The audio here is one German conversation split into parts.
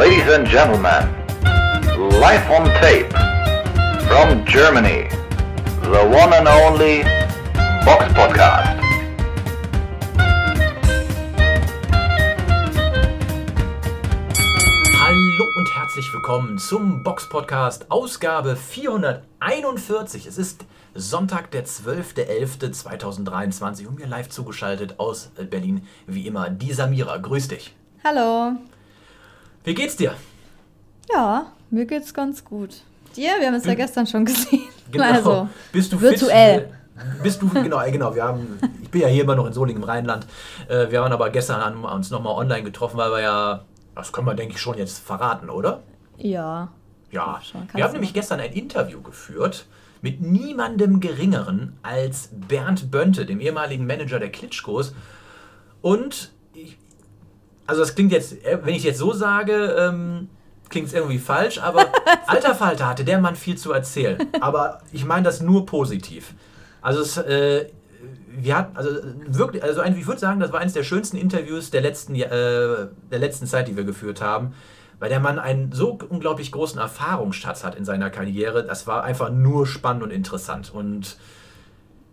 Ladies and gentlemen, live on tape from Germany, the one and only Box Podcast. Hallo und herzlich willkommen zum Box Podcast Ausgabe 441. Es ist Sonntag, der 12.11.2023 und mir live zugeschaltet aus Berlin, wie immer, die Samira. Grüß dich. Hallo. Wie geht's dir? Ja, mir geht's ganz gut. Dir? Wir haben es ja gestern schon gesehen. Genau. Also, Bist du virtuell. Fit? Bist du, genau, äh, genau, wir haben, ich bin ja hier immer noch in Solingen im Rheinland. Äh, Wir haben aber gestern uns nochmal online getroffen, weil wir ja, das können wir denke ich schon jetzt verraten, oder? Ja. Ja, Schon, wir haben nämlich gestern ein Interview geführt mit niemandem Geringeren als Bernd Bönte, dem ehemaligen Manager der Klitschkos. Und, also das klingt jetzt, äh, wenn ich jetzt so sage, ähm, klingt es irgendwie falsch, aber alter Falter hatte der Mann viel zu erzählen. Aber ich meine das nur positiv. Also es, äh, wir hatten, also wirklich, also ich würde sagen, das war eines der schönsten Interviews der letzten, äh, der letzten Zeit, die wir geführt haben, weil der Mann einen so unglaublich großen Erfahrungsschatz hat in seiner Karriere. Das war einfach nur spannend und interessant. Und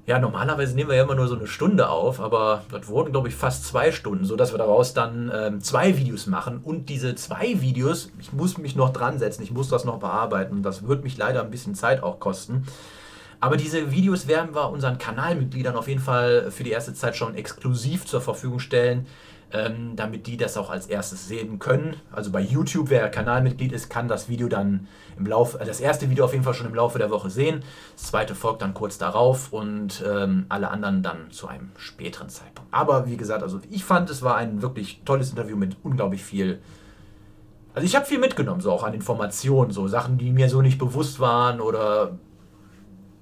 ja, normalerweise nehmen wir ja immer nur so eine Stunde auf, aber das wurden, glaube ich, fast zwei Stunden, sodass wir daraus dann ähm, zwei Videos machen. Und diese zwei Videos, ich muss mich noch dran setzen, ich muss das noch bearbeiten. Das wird mich leider ein bisschen Zeit auch kosten. Aber diese Videos werden wir unseren Kanalmitgliedern auf jeden Fall für die erste Zeit schon exklusiv zur Verfügung stellen, ähm, damit die das auch als erstes sehen können. Also bei YouTube, wer Kanalmitglied ist, kann das Video dann im Laufe, äh, das erste Video auf jeden Fall schon im Laufe der Woche sehen. Das zweite folgt dann kurz darauf und ähm, alle anderen dann zu einem späteren Zeitpunkt. Aber wie gesagt, also ich fand, es war ein wirklich tolles Interview mit unglaublich viel also ich habe viel mitgenommen, so auch an Informationen, so Sachen, die mir so nicht bewusst waren oder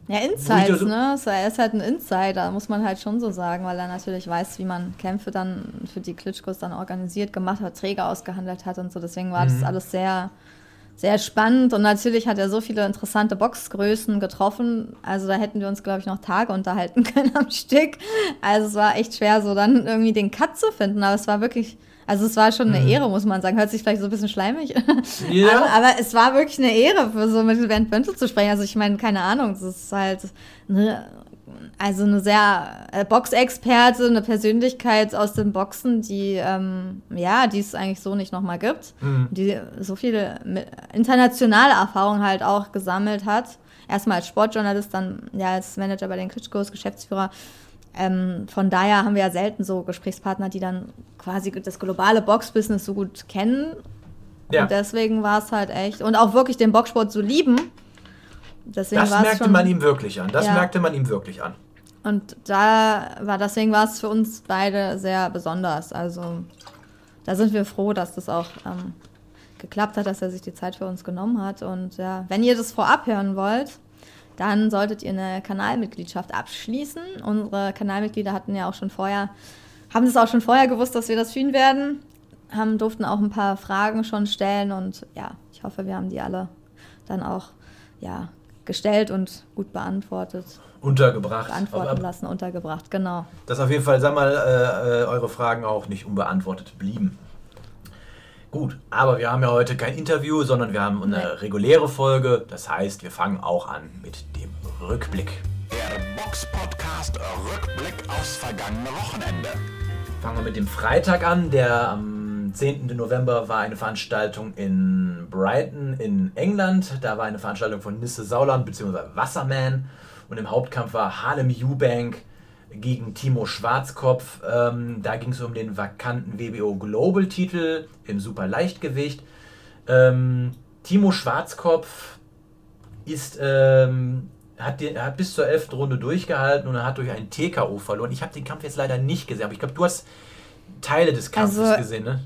Ja, Insights, ne? Er ist halt ein Insider, muss man halt schon so sagen, weil er natürlich weiß, wie man Kämpfe dann für die Klitschkos dann organisiert, gemacht hat, Träger ausgehandelt hat und so. Deswegen war das alles sehr, sehr spannend. Und natürlich hat er so viele interessante Boxgrößen getroffen. Also da hätten wir uns, glaube ich, noch Tage unterhalten können am Stück. Also es war echt schwer, so dann irgendwie den Cut zu finden. Aber es war wirklich, also es war schon eine Ehre, muss man sagen. Hört sich vielleicht so ein bisschen schleimig. Ja. aber, aber es war wirklich eine Ehre, für so mit Bernd Böntel zu sprechen. Also ich meine, keine Ahnung, das ist halt eine, also eine sehr äh, Boxexperte, eine Persönlichkeit aus dem Boxen, die ähm, ja, die es eigentlich so nicht nochmal gibt, die so viele internationale Erfahrungen halt auch gesammelt hat. Erstmal als Sportjournalist, dann ja als Manager bei den Klitschkos, Geschäftsführer. Ähm, von daher haben wir ja selten so Gesprächspartner, die dann quasi das globale Boxbusiness so gut kennen ja. und deswegen war es halt echt. Und auch wirklich den Boxsport zu lieben. Deswegen Das merkte schon, man ihm wirklich an. Das Ja. merkte man ihm wirklich an. Und da war, deswegen war es für uns beide sehr besonders. Also da sind wir froh, dass das auch ähm, geklappt hat, dass er sich die Zeit für uns genommen hat. Und ja, wenn ihr das vorab hören wollt, dann solltet ihr eine Kanalmitgliedschaft abschließen. Unsere Kanalmitglieder hatten ja auch schon vorher, haben es auch schon vorher gewusst, dass wir das tun werden, haben, durften auch ein paar Fragen schon stellen und ja, ich hoffe, wir haben die alle dann auch ja, gestellt und gut beantwortet, Untergebracht. beantworten lassen, untergebracht, genau. dass auf jeden Fall, sag mal, äh, äh, eure Fragen auch nicht unbeantwortet blieben. Gut, aber wir haben ja heute kein Interview, sondern wir haben eine Nee. reguläre Folge. Das heißt, wir fangen auch an mit dem Rückblick. Der Box Podcast Rückblick aufs vergangene Wochenende. Fangen wir mit dem Freitag an. Der am 10. November war eine Veranstaltung in Brighton in England. Da war eine Veranstaltung von Nisse Sauland bzw. Wasserman. Und im Hauptkampf war Harlem Eubank gegen Timo Schwarzkopf. Ähm, da ging es um den vakanten WBO Global Titel im Superleichtgewicht. Ähm, Timo Schwarzkopf ist, ähm, hat, die, hat bis zur 11. Runde durchgehalten und er hat durch einen TKO verloren. Ich habe den Kampf jetzt leider nicht gesehen, aber ich glaube, du hast Teile des Kampfes Also- gesehen, ne?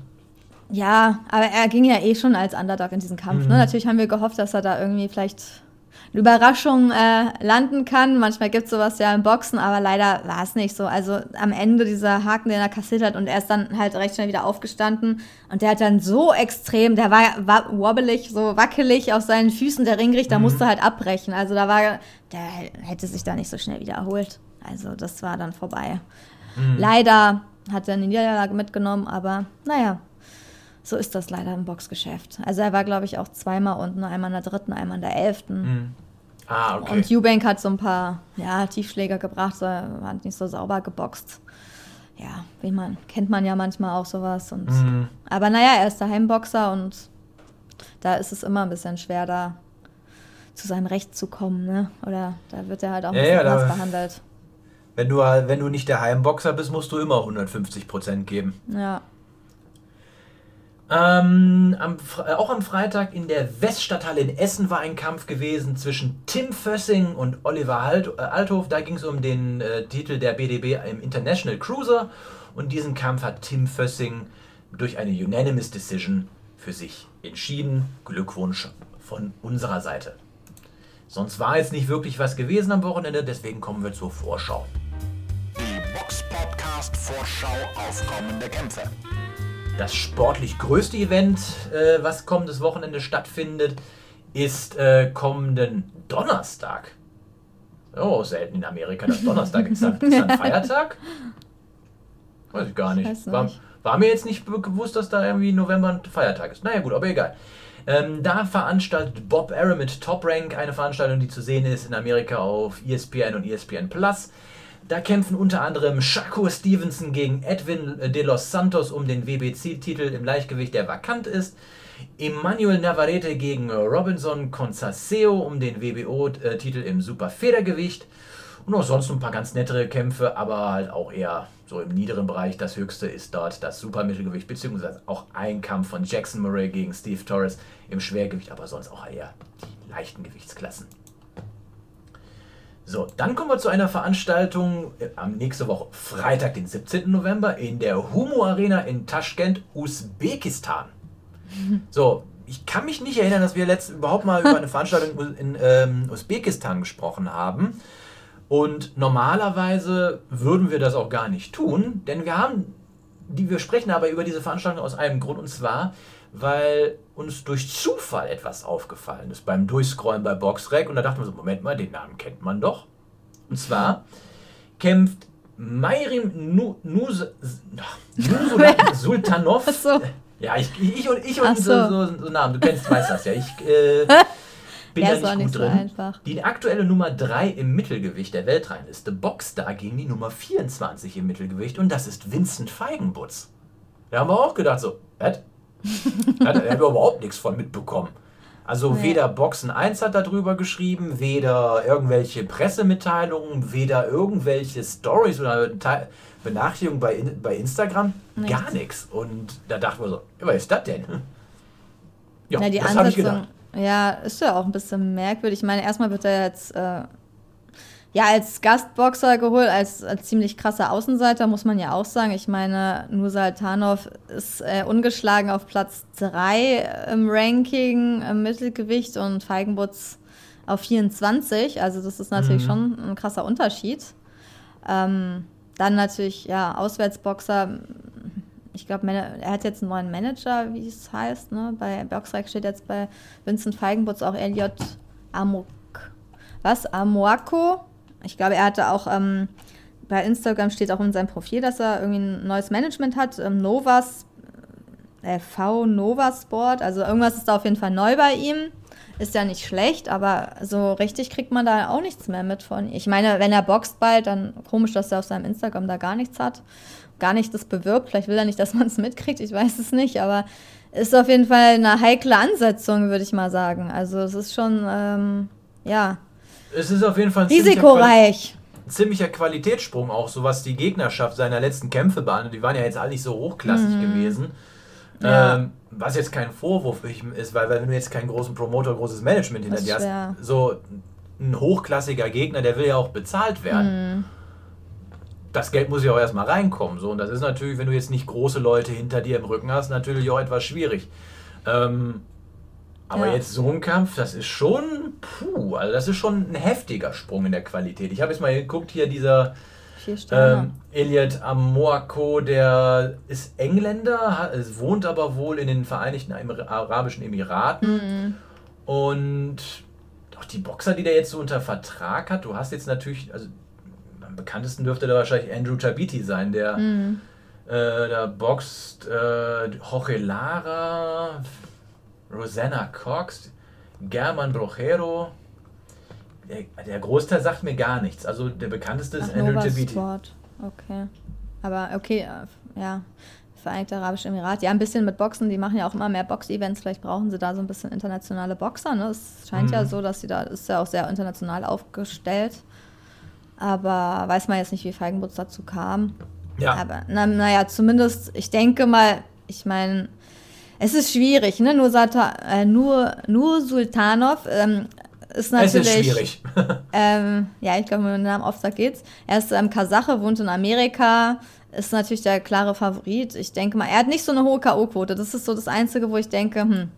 Ja, aber er ging ja eh schon als Underdog in diesen Kampf. Ne? Natürlich haben wir gehofft, dass er da irgendwie vielleicht eine Überraschung äh, landen kann. Manchmal gibt es sowas ja im Boxen, aber leider war es nicht so. Also am Ende dieser Haken, den er kassiert hat und er ist dann halt recht schnell wieder aufgestanden und der hat dann so extrem, der war, war wobbelig, so wackelig auf seinen Füßen, der Ringrichter musste halt abbrechen. Also da war, der hätte sich da nicht so schnell wieder erholt. Also das war dann vorbei. Leider hat er eine Niederlage mitgenommen, aber naja, so ist das leider im Boxgeschäft. Also er war, glaube ich, auch zweimal unten, einmal in der dritten, einmal in der elften. Ah, okay. Und Eubank hat so ein paar ja, Tiefschläge gebracht, so, hat nicht so sauber geboxt. Ja, wie man, kennt man ja manchmal auch sowas. Und, Mhm. Aber naja, er ist der Heimboxer und da ist es immer ein bisschen schwer, da zu seinem Recht zu kommen. Ne? Oder da wird er halt auch ein Ja, bisschen ja, anders behandelt. Wenn du, wenn du nicht der Heimboxer bist, musst du immer 150% geben. Ja. Ähm, am, äh, auch am Freitag in der Weststadthalle in Essen war ein Kampf gewesen zwischen Tim Fössing und Oliver halt, äh, Althoff. Da ging es um den äh, Titel der BDB im International Cruiser. Und diesen Kampf hat Tim Fössing durch eine Unanimous Decision für sich entschieden. Glückwunsch von unserer Seite. Sonst war jetzt nicht wirklich was gewesen am Wochenende, deswegen kommen wir zur Vorschau. Die Box Podcast Vorschau auf kommende Kämpfe. Das sportlich größte Event, äh, was kommendes Wochenende stattfindet, ist äh, kommenden Donnerstag. Oh, selten in Amerika, dass Donnerstag ist. Dann, ist dann Feiertag? Weiß ich gar nicht. Weiß War, nicht. war mir jetzt nicht be- bewusst, dass da irgendwie November ein Feiertag ist. Naja, gut, aber egal. Ähm, da veranstaltet Bob Arum mit Top Rank eine Veranstaltung, die zu sehen ist in Amerika auf ESPN und ESPN Plus. Da kämpfen unter anderem Shakur Stevenson gegen Edwin de los Santos um den WBC-Titel im Leichtgewicht, der vakant ist. Emmanuel Navarrete gegen Robinson Conceição um den WBO-Titel im Superfedergewicht. Und auch sonst ein paar ganz nettere Kämpfe, aber halt auch eher so im niederen Bereich. Das höchste ist dort das Supermittelgewicht, beziehungsweise auch ein Kampf von Jackson Murray gegen Steve Torres im Schwergewicht, aber sonst auch eher die leichten Gewichtsklassen. So, dann kommen wir zu einer Veranstaltung äh, am nächste Woche, Freitag, den 17. November, in der Humo Arena in Taschkent, Usbekistan. So, ich kann mich nicht erinnern, dass wir letzt überhaupt mal über eine Veranstaltung in ähm, Usbekistan gesprochen haben. Und normalerweise würden wir das auch gar nicht tun, denn wir haben, die, wir sprechen aber über diese Veranstaltung aus einem Grund und zwar, weil uns durch Zufall etwas aufgefallen ist beim Durchscrollen bei Boxrec und da dachten wir so, Moment mal, den Namen kennt man doch. Und zwar kämpft Mayrim Nu- Nus- Sultanov. Ach so. Ja, ich, ich und, ich und so. so. So, so Namen, du kennst, weißt das ja. Ich äh, bin Ja, da nicht nicht gut so drin. einfach. Die aktuelle Nummer 3 im Mittelgewicht der Weltrangliste boxt da gegen die Nummer 24 im Mittelgewicht und das ist Vincent Feigenbutz. Da haben wir auch gedacht so, was? Da hat er überhaupt nichts von mitbekommen. Also Nee. weder Boxen 1 hat darüber geschrieben, weder irgendwelche Pressemitteilungen, weder irgendwelche Stories oder Benachrichtigungen bei, bei Instagram, Nichts. gar nichts. Und da dachten wir so, was ist das denn? Ja, Ja, die das habe ich gedacht. ja, ist ja auch ein bisschen merkwürdig. Ich meine, erstmal wird er jetzt äh, ja als Gastboxer geholt, als, als ziemlich krasser Außenseiter, muss man ja auch sagen. Ich meine, Nursultanov ist äh, ungeschlagen auf Platz 3 im Ranking im Mittelgewicht und Feigenbutz auf 24. Also das ist natürlich schon ein krasser Unterschied. Ähm, dann natürlich, ja, Auswärtsboxer. Ich glaube, er hat jetzt einen neuen Manager, wie es heißt. Ne? Bei Boxrec steht jetzt bei Vincent Feigenbutz auch Elliot Amok. Was? Amoako? Ich glaube, er hatte auch ähm, bei Instagram steht auch in seinem Profil, dass er irgendwie ein neues Management hat. Ähm, Novas, äh, V Nova Sport. Also irgendwas ist da auf jeden Fall neu bei ihm. Ist ja nicht schlecht, aber so richtig kriegt man da auch nichts mehr mit von. Ich meine, wenn er boxt bald, dann komisch, dass er auf seinem Instagram da gar nichts hat. Gar nicht das bewirbt. Vielleicht will er nicht, dass man es mitkriegt. Ich weiß es nicht, aber ist auf jeden Fall eine heikle Ansetzung, würde ich mal sagen. Also es ist schon, ähm, ja, Es ist auf jeden Fall ein ziemlicher risikoreich. ziemlicher Qualitätssprung auch, so was die Gegnerschaft seiner letzten Kämpfe behandelt. Die waren ja jetzt alle nicht so hochklassig gewesen. Mhm. Ja. Ähm, was jetzt kein Vorwurf ist, weil, weil wenn du jetzt keinen großen Promoter, großes Management hinter dir hast, so ein hochklassiger Gegner, der will ja auch bezahlt werden. Mhm. Das Geld muss ja auch erstmal reinkommen. So. Und das ist natürlich, wenn du jetzt nicht große Leute hinter dir im Rücken hast, natürlich auch etwas schwierig. Ähm, aber Ja. jetzt so ein Kampf, das ist schon, puh, also das ist schon ein heftiger Sprung in der Qualität. Ich habe jetzt mal geguckt, hier dieser ähm, Elliot Amoako, der ist Engländer, hat, wohnt aber wohl in den Vereinigten Arabischen Emiraten. Mhm. Und auch die Boxer, die der jetzt so unter Vertrag hat, du hast jetzt natürlich, also am bekanntesten dürfte da wahrscheinlich Andrew Tabiti sein, der Mhm. Äh, da boxt äh, Jorge Lara, Rosanna Cox, German Brojero. Der, der Großteil sagt mir gar nichts. Also der bekannteste ist Ach, Andrew Tabiti. Sport. Okay. Aber okay, äh, ja. Vereinigte Arabische Emirate. Ja, ein bisschen mit Boxen. Die machen ja auch immer mehr Box-Events. Vielleicht brauchen sie da so ein bisschen internationale Boxer. Ne? Es scheint ja Mhm. so, dass sie da ist ja auch sehr international aufgestellt. Aber weiß man jetzt nicht, wie Feigenbutz dazu kam. Ja, Aber na, naja, zumindest, ich denke mal, ich meine, es ist schwierig, ne? Nur, Sata, äh, nur, nur Sultanov ähm, ist es natürlich. ist schwierig. Ähm, ja, ich glaube, mit dem Namen Auftrag geht's. Er ist ähm, Kasache, wohnt in Amerika, ist natürlich der klare Favorit. Ich denke mal, er hat nicht so eine hohe K.O.-Quote. Das ist so das Einzige, wo ich denke, hm.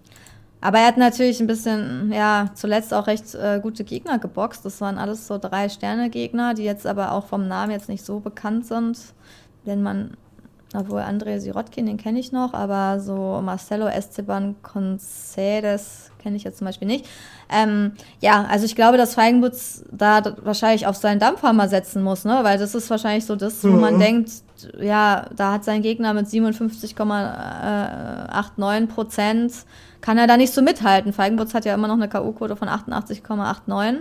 Aber er hat natürlich ein bisschen, ja, zuletzt auch recht äh, gute Gegner geboxt. Das waren alles so drei Sterne-Gegner, die jetzt aber auch vom Namen jetzt nicht so bekannt sind. Wenn man, obwohl André Sirotkin, den kenne ich noch, aber so Marcelo Esteban Concedes kenne ich jetzt zum Beispiel nicht. Ähm, ja, also ich glaube, dass Feigenbutz da wahrscheinlich auf seinen Dampfhammer setzen muss, ne? Weil das ist wahrscheinlich so das, wo man denkt, ja, da hat sein Gegner mit 57,89 Prozent, kann er da nicht so mithalten. Feigenbutz hat ja immer noch eine K.O.-Quote von 88,89.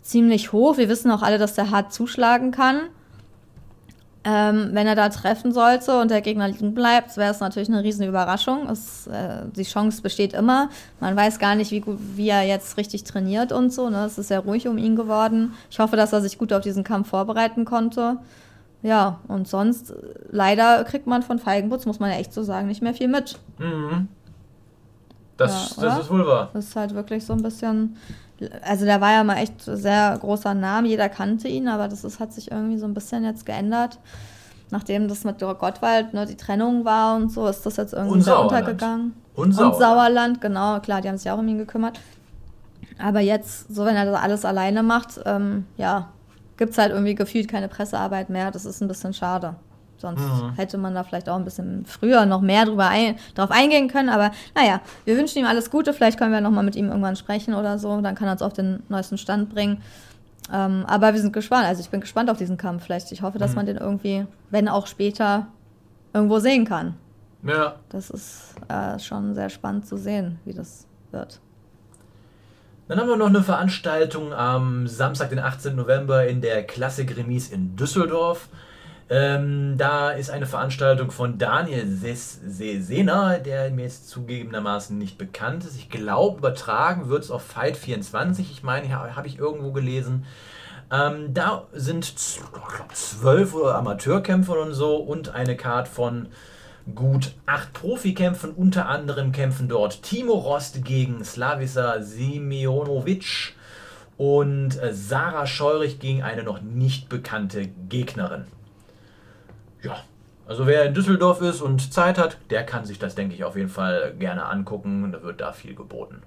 Ziemlich hoch. Wir wissen auch alle, dass der hart zuschlagen kann. Ähm, wenn er da treffen sollte und der Gegner liegen bleibt, wäre es natürlich eine riesen Überraschung. Es, äh, die Chance besteht immer. Man weiß gar nicht, wie, gut, wie er jetzt richtig trainiert und so. Ne? Es ist sehr ruhig um ihn geworden. Ich hoffe, dass er sich gut auf diesen Kampf vorbereiten konnte. Ja, und sonst, äh, leider kriegt man von Feigenbutz, muss man ja echt so sagen, nicht mehr viel mit. Mhm. Das, Ja, das ist wohl wahr. Das ist halt wirklich so ein bisschen. Also, der war ja mal echt sehr großer Name, jeder kannte ihn, aber das ist, hat sich irgendwie so ein bisschen jetzt geändert. Nachdem das mit Gottwald ne, die Trennung war und so, ist das jetzt irgendwie Und Sauerland. untergegangen. Und Und Sauerland. Sauerland, genau, klar, die haben sich auch um ihn gekümmert. Aber jetzt, so wenn er das alles alleine macht, ähm, ja, gibt es halt irgendwie gefühlt keine Pressearbeit mehr. Das ist ein bisschen schade. Sonst Mhm. hätte man da vielleicht auch ein bisschen früher noch mehr drüber ein, drauf eingehen können. Aber naja, wir wünschen ihm alles Gute. Vielleicht können wir nochmal mit ihm irgendwann sprechen oder so. Dann kann er uns auf den neuesten Stand bringen. Ähm, aber wir sind gespannt. Also ich bin gespannt auf diesen Kampf. Vielleicht, ich hoffe, dass Mhm. man den irgendwie, wenn auch später, irgendwo sehen kann. Ja. Das ist äh, schon sehr spannend zu sehen, wie das wird. Dann haben wir noch eine Veranstaltung am Samstag, den 18. November in der Klassik Remis in Düsseldorf. Ähm, da ist eine Veranstaltung von Daniel Ses- Sesena, der mir jetzt zugegebenermaßen nicht bekannt ist. Ich glaube, übertragen wird es auf Fight 24. Ich meine, habe ich irgendwo gelesen. Ähm, da sind zwölf Amateurkämpfer und so und eine Card von gut acht Profikämpfen. Unter anderem kämpfen dort Timo Rost gegen Slavisa Simionovic und äh, Sarah Scheurich gegen eine noch nicht bekannte Gegnerin. Ja, also wer in Düsseldorf ist und Zeit hat, der kann sich das, denke ich, auf jeden Fall gerne angucken. Da wird da viel geboten.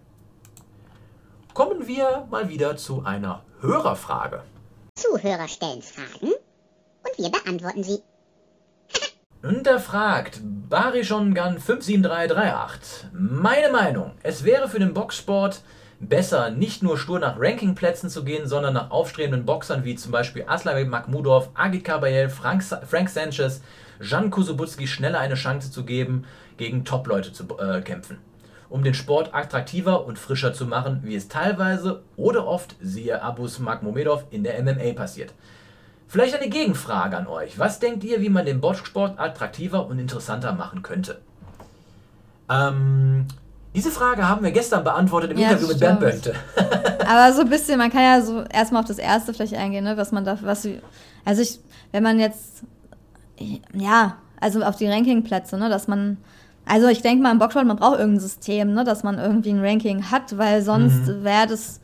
Kommen wir mal wieder zu einer Hörerfrage. Zuhörer stellen Fragen und wir beantworten sie. Und da fragt Barishongun 57338. Meine Meinung, es wäre für den Boxsport besser, nicht nur stur nach Rankingplätzen zu gehen, sondern nach aufstrebenden Boxern wie zum Beispiel Aslan Makhmudov, Agit Kabayel, Frank, Frank Sanchez, Jan Kusubutski schneller eine Chance zu geben, gegen Top-Leute zu äh, kämpfen. Um den Sport attraktiver und frischer zu machen, wie es teilweise oder oft, siehe Abus Magmomedov, in der MMA passiert. Vielleicht eine Gegenfrage an euch. Was denkt ihr, wie man den Boxsport attraktiver und interessanter machen könnte? Ähm, diese Frage haben wir gestern beantwortet im Ja, Interview mit Bernd. Bönte. Aber so ein bisschen, man kann ja so erstmal auf das erste vielleicht eingehen, ne, was man da, was, also ich, wenn man jetzt, ja, also auf die Rankingplätze, ne, dass man, also ich denke mal im Boxsport, man braucht irgendein System, ne, dass man irgendwie ein Ranking hat, weil sonst Mhm. wäre das,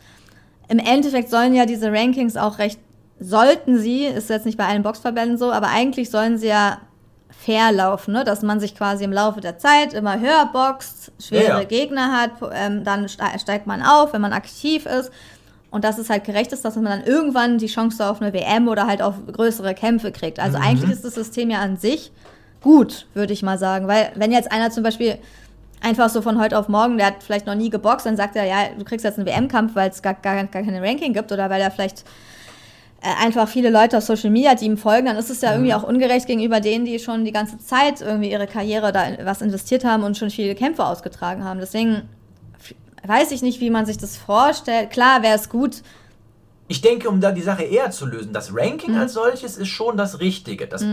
im Endeffekt sollen ja diese Rankings auch recht, sollten sie, ist jetzt nicht bei allen Boxverbänden so, aber eigentlich sollen sie ja fair laufen, ne? dass man sich quasi im Laufe der Zeit immer höher boxt, schwere Ja, ja. Gegner hat, ähm, dann ste- steigt man auf, wenn man aktiv ist. Und dass es halt gerecht ist, dass man dann irgendwann die Chance auf eine WM oder halt auf größere Kämpfe kriegt. Also Mhm. eigentlich ist das System ja an sich gut, würde ich mal sagen. Weil wenn jetzt einer zum Beispiel einfach so von heute auf morgen, der hat vielleicht noch nie geboxt, dann sagt er, ja, du kriegst jetzt einen WM-Kampf, weil es gar, gar, gar keine Ranking gibt oder weil er vielleicht einfach viele Leute auf Social Media, die ihm folgen, dann ist es ja Mhm. irgendwie auch ungerecht gegenüber denen, die schon die ganze Zeit irgendwie ihre Karriere da was investiert haben und schon viele Kämpfe ausgetragen haben. Deswegen weiß ich nicht, wie man sich das vorstellt. Klar wäre es gut, Ich denke, um da die Sache eher zu lösen, das Mhm. Ranking als solches ist schon das Richtige. Das,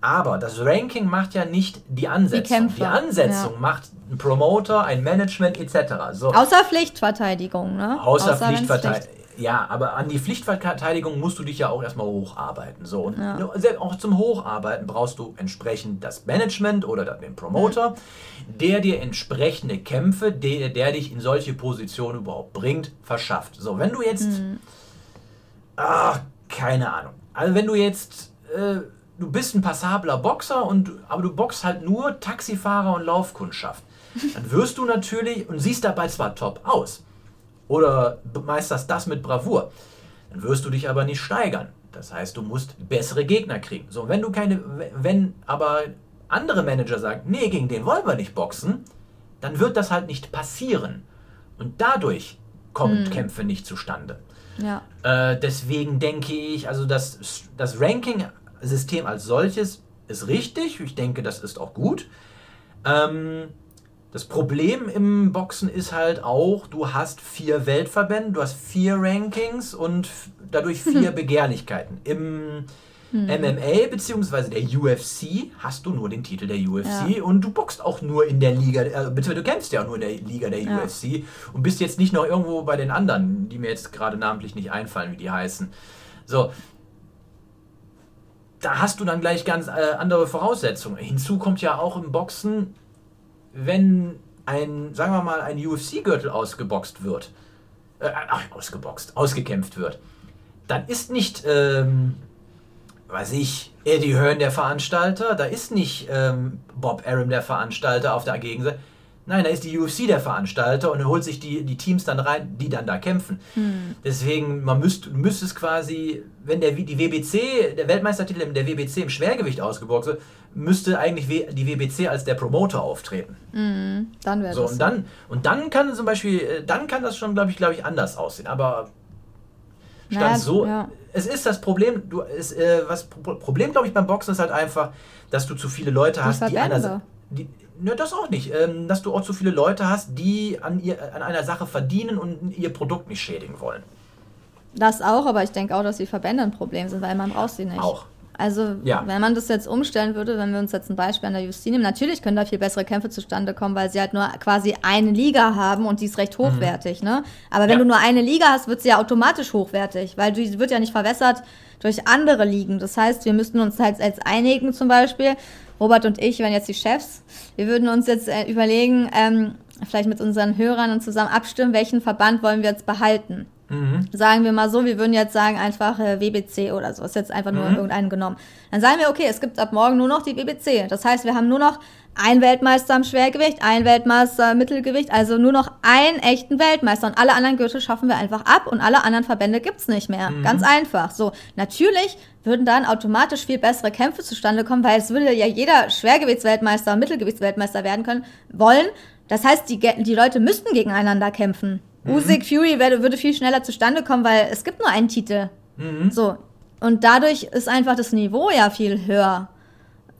Aber das Ranking macht ja nicht die Ansetzung. Kämpfe, Die Ansetzung ja. macht ein Promoter, ein Management etc. So. außer Pflichtverteidigung, ne? Außer, wenn's Pflichtverteidigung. Ja, aber an die Pflichtverteidigung musst du dich ja auch erstmal hocharbeiten. So, und Ja. auch zum Hocharbeiten brauchst du entsprechend das Management oder den Promoter, der dir entsprechende Kämpfe, der, der dich in solche Positionen überhaupt bringt, verschafft. So, wenn du jetzt. Ah, keine Ahnung. Also, wenn du jetzt. Äh, du bist ein passabler Boxer, und, aber du boxst halt nur Taxifahrer und Laufkundschaft. Dann wirst du natürlich und siehst dabei zwar top aus, oder meisterst das mit Bravour. Dann wirst du dich aber nicht steigern. Das heißt, du musst bessere Gegner kriegen. So, wenn du keine, wenn aber andere Manager sagen, nee, gegen den wollen wir nicht boxen, dann wird das halt nicht passieren. Und dadurch kommen Kämpfe nicht zustande. Ja. Äh, deswegen denke ich, also das, das Ranking-System als solches ist richtig. Ich denke, das ist auch gut. Ähm, das Problem im Boxen ist halt auch, du hast vier Weltverbände, du hast vier Rankings und dadurch vier Begehrlichkeiten. Im MMA bzw. der UFC hast du nur den Titel der UFC Ja. und du boxst auch nur in der Liga, äh, beziehungsweise du kämpfst ja auch nur in der Liga der Ja. UFC und bist jetzt nicht noch irgendwo bei den anderen, die mir jetzt gerade namentlich nicht einfallen, wie die heißen. So, da hast du dann gleich ganz äh, andere Voraussetzungen. Hinzu kommt ja auch im Boxen, wenn ein, sagen wir mal, ein UFC-Gürtel ausgeboxt wird, äh, ach, ausgeboxt, ausgekämpft wird, dann ist nicht, ähm, weiß ich, Eddie Hearn der Veranstalter, da ist nicht ähm, Bob Arum der Veranstalter auf der Gegenseite. Nein, da ist die UFC der Veranstalter und holt sich die, die Teams dann rein, die dann da kämpfen. Deswegen, man müsste, müsste es quasi, wenn der, die WBC, der Weltmeistertitel in der WBC im Schwergewicht ausgeboxt wird, müsste eigentlich die WBC als der Promoter auftreten. Dann wäre So, das. und dann, und dann kann zum Beispiel, äh, dann kann das schon, glaube ich, glaube ich, anders aussehen. Aber stand Naja, so. ja. Es ist das Problem, du, es, äh, was Pro- Problem, glaube ich, beim Boxen ist halt einfach, dass du zu viele Leute hast, die einer. Verbände. Die, ne, das auch nicht. Ähm, dass du auch zu viele Leute hast, die an, ihr, an einer Sache verdienen und ihr Produkt nicht schädigen wollen. Das auch, aber ich denke auch, dass die Verbände ein Problem sind, weil man braucht sie nicht. Auch. Also, Ja. wenn man das jetzt umstellen würde, wenn wir uns jetzt ein Beispiel an der UFC nehmen, natürlich können da viel bessere Kämpfe zustande kommen, weil sie halt nur quasi eine Liga haben und die ist recht hochwertig, ne? Aber wenn Ja. du nur eine Liga hast, wird sie ja automatisch hochwertig, weil die wird ja nicht verwässert durch andere Ligen. Das heißt, wir müssten uns halt jetzt einigen zum Beispiel, Robert und ich, wenn jetzt die Chefs, wir würden uns jetzt äh, überlegen, ähm, vielleicht mit unseren Hörern und zusammen abstimmen, welchen Verband wollen wir jetzt behalten. Sagen wir mal so, wir würden jetzt sagen einfach äh, WBC oder so, ist jetzt einfach nur irgendeinen genommen. Dann sagen wir, okay, es gibt ab morgen nur noch die WBC. Das heißt, wir haben nur noch einen Weltmeister im Schwergewicht, einen Weltmeister im Mittelgewicht, also nur noch einen echten Weltmeister und alle anderen Gürtel schaffen wir einfach ab und alle anderen Verbände gibt's nicht mehr. Ganz einfach. So, natürlich würden dann automatisch viel bessere Kämpfe zustande kommen, weil es würde ja jeder Schwergewichtsweltmeister und Mittelgewichtsweltmeister werden können, wollen. Das heißt, die, die Leute müssten gegeneinander kämpfen. Usyk Fury werde, würde viel schneller zustande kommen, weil es gibt nur einen Titel. So. Und dadurch ist einfach das Niveau ja viel höher.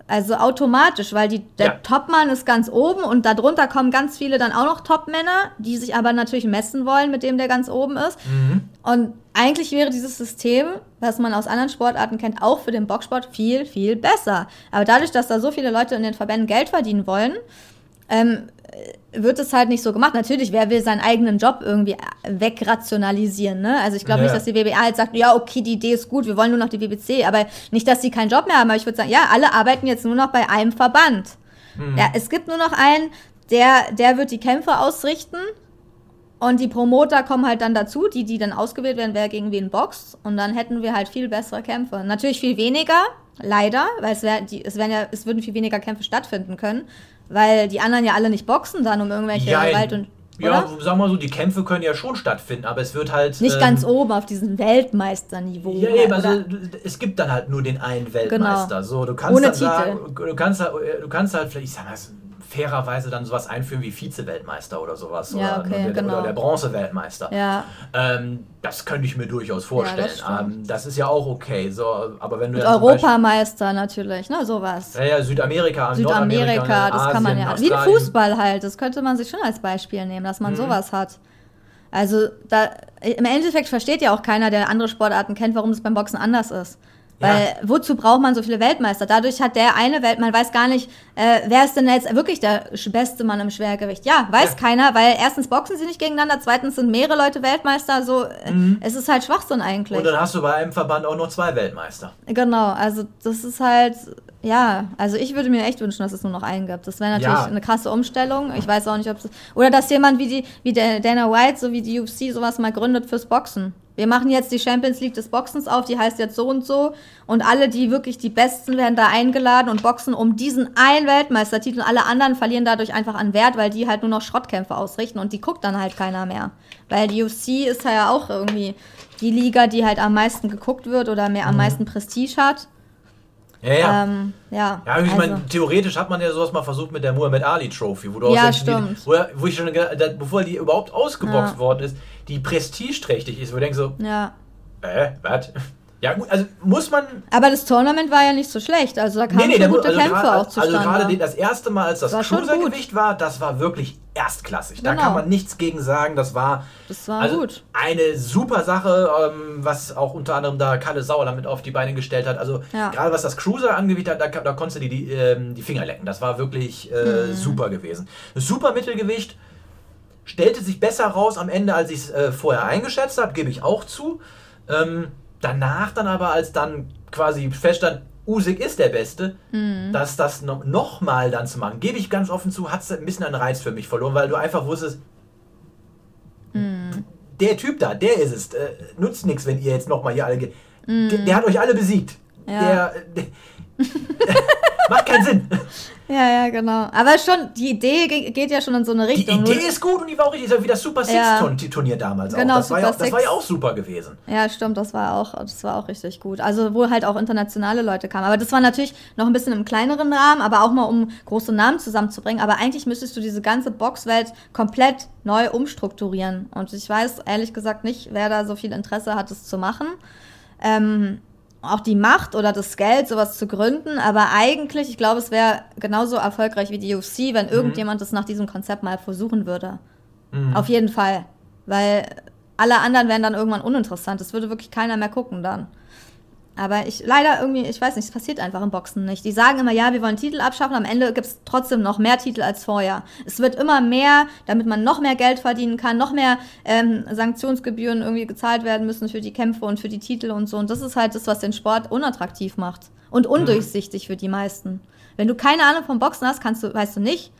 Also automatisch, weil die, der Ja. Topmann ist ganz oben und darunter kommen ganz viele dann auch noch Topmänner, die sich aber natürlich messen wollen mit dem, der ganz oben ist. Und eigentlich wäre dieses System, was man aus anderen Sportarten kennt, auch für den Boxsport viel, viel besser. Aber dadurch, dass da so viele Leute in den Verbänden Geld verdienen wollen, ähm, wird es halt nicht so gemacht. Natürlich, wer will seinen eigenen Job irgendwie wegrationalisieren, ne? Also ich glaube Ja. nicht, dass die WBA jetzt sagt, ja, okay, die Idee ist gut, wir wollen nur noch die WBC, aber nicht, dass sie keinen Job mehr haben, aber ich würde sagen, ja, alle arbeiten jetzt nur noch bei einem Verband. Ja, es gibt nur noch einen, der, der wird die Kämpfe ausrichten und die Promoter kommen halt dann dazu, die, die dann ausgewählt werden, wer gegen wen boxt. Und dann hätten wir halt viel bessere Kämpfe. Natürlich viel weniger, leider, weil es, wär, die, es, ja, es würden viel weniger Kämpfe stattfinden können, weil die anderen ja alle nicht boxen dann um irgendwelche Ja, Gewalt und. Ja, Oder? sagen wir mal so, die Kämpfe können ja schon stattfinden, aber es wird halt. Nicht ähm, ganz oben auf diesem Weltmeisterniveau. Ja, eben, also es gibt dann halt nur den einen Weltmeister. So, du kannst Ohne dann Titel. sagen, du kannst, halt- du kannst halt vielleicht, ich sag mal, fairerweise dann sowas einführen wie Vize-Weltmeister oder sowas. Ja, oder, okay, oder, genau. oder der Bronze-Weltmeister. Ja. Ähm, das könnte ich mir durchaus vorstellen. das stimmt. ähm, das ist ja auch okay. So, aber wenn du Beispiel- Europameister natürlich, ne, sowas. Ja, ja, Südamerika, Nordamerika, Südamerika, das kann man Asien, ja. Wie ein Australien. Fußball halt, das könnte man sich schon als Beispiel nehmen, dass man Mhm. sowas hat. Also da, im Endeffekt versteht ja auch keiner, der andere Sportarten kennt, warum es beim Boxen anders ist. Weil wozu braucht man so viele Weltmeister? Dadurch hat der eine Welt, man weiß gar nicht, äh, wer ist denn jetzt wirklich der beste Mann im Schwergewicht? Ja, weiß Ja. keiner, weil erstens boxen sie nicht gegeneinander, zweitens sind mehrere Leute Weltmeister, so äh, es ist halt Schwachsinn eigentlich. Und dann hast du bei einem Verband auch noch zwei Weltmeister. Genau, also das ist halt, ja, also ich würde mir echt wünschen, dass es nur noch einen gibt. Das wäre natürlich Ja. eine krasse Umstellung. Ich weiß auch nicht, ob es. Oder dass jemand wie, die, wie der Dana White, so wie die UFC, sowas mal gründet fürs Boxen. Wir machen jetzt die Champions League des Boxens auf, die heißt jetzt so und so. Und alle, die wirklich die Besten, werden da eingeladen und boxen um diesen einen Weltmeistertitel. Und alle anderen verlieren dadurch einfach an Wert, weil die halt nur noch Schrottkämpfe ausrichten und die guckt dann halt keiner mehr. Weil die UFC ist ja auch irgendwie die Liga, die halt am meisten geguckt wird oder mehr am meisten Prestige hat. Ja, ja. Ähm, ja, Ja, ich also, meine, theoretisch hat man ja sowas mal versucht mit der Muhammad Ali Trophy, wo du Ja, auch stimmt. Wie, wo, wo ich schon, ge- da, bevor die überhaupt ausgeboxt Ja. worden ist, die prestigeträchtig ist, wo ich denke so, ja. äh, was? Ja, gut, also muss man. Aber das Tournament war ja nicht so schlecht. Also da kamen da schon mu- gute Kämpfe gerade, auch zustande. Also gerade das erste Mal, als das war Cruisergewicht war, das war wirklich erstklassig. Da Genau. kann man nichts gegen sagen. Das war, Das war also gut. eine super Sache, ähm, was auch unter anderem da Kalle Sauer damit auf die Beine gestellt hat. Also Ja. gerade was das Cruiser angewicht hat, da, da konntest du die, die, ähm, die Finger lecken. Das war wirklich äh, Mhm. super gewesen. Super Mittelgewicht stellte sich besser raus am Ende, als ich es äh, vorher eingeschätzt habe, gebe ich auch zu. Ähm, danach dann aber, als dann quasi feststand, Usyk ist der Beste, Mhm. dass das noch, noch mal dann zu machen, gebe ich ganz offen zu, hat es ein bisschen einen Reiz für mich verloren, weil du einfach wusstest, Mhm. der Typ da, der ist es. Äh, nutzt nichts, wenn ihr jetzt noch mal hier alle... Ge der, der hat euch alle besiegt. Mhm. Ja. Der... der macht keinen Sinn. Ja, ja, genau. Aber schon, die Idee ge- geht ja schon in so eine Die Richtung. Idee ist gut und die war auch richtig, wie das Super Ja. Six-Turnier damals Genau, auch. Das, war ja, Super das war ja auch super gewesen. Ja, stimmt, das war auch, das war auch richtig gut. Also wo halt auch internationale Leute kamen. Aber das war natürlich noch ein bisschen im kleineren Rahmen, aber auch mal um große Namen zusammenzubringen. Aber eigentlich müsstest du diese ganze Boxwelt komplett neu umstrukturieren. Und ich weiß ehrlich gesagt nicht, wer da so viel Interesse hat, das zu machen. Ähm, auch die Macht oder das Geld, sowas zu gründen. Aber eigentlich, ich glaube, es wäre genauso erfolgreich wie die UFC, wenn irgendjemand das nach diesem Konzept mal versuchen würde. Auf jeden Fall. Weil alle anderen wären dann irgendwann uninteressant. Es würde wirklich keiner mehr gucken dann. Aber ich leider irgendwie, ich weiß nicht, es passiert einfach im Boxen nicht. Die sagen immer, ja, wir wollen Titel abschaffen, am Ende gibt es trotzdem noch mehr Titel als vorher. Es wird immer mehr, damit man noch mehr Geld verdienen kann, noch mehr ähm, Sanktionsgebühren irgendwie gezahlt werden müssen für die Kämpfe und für die Titel und so. Und das ist halt das, was den Sport unattraktiv macht. Und undurchsichtig für die meisten. Wenn du keine Ahnung vom Boxen hast, kannst du, weißt du nicht,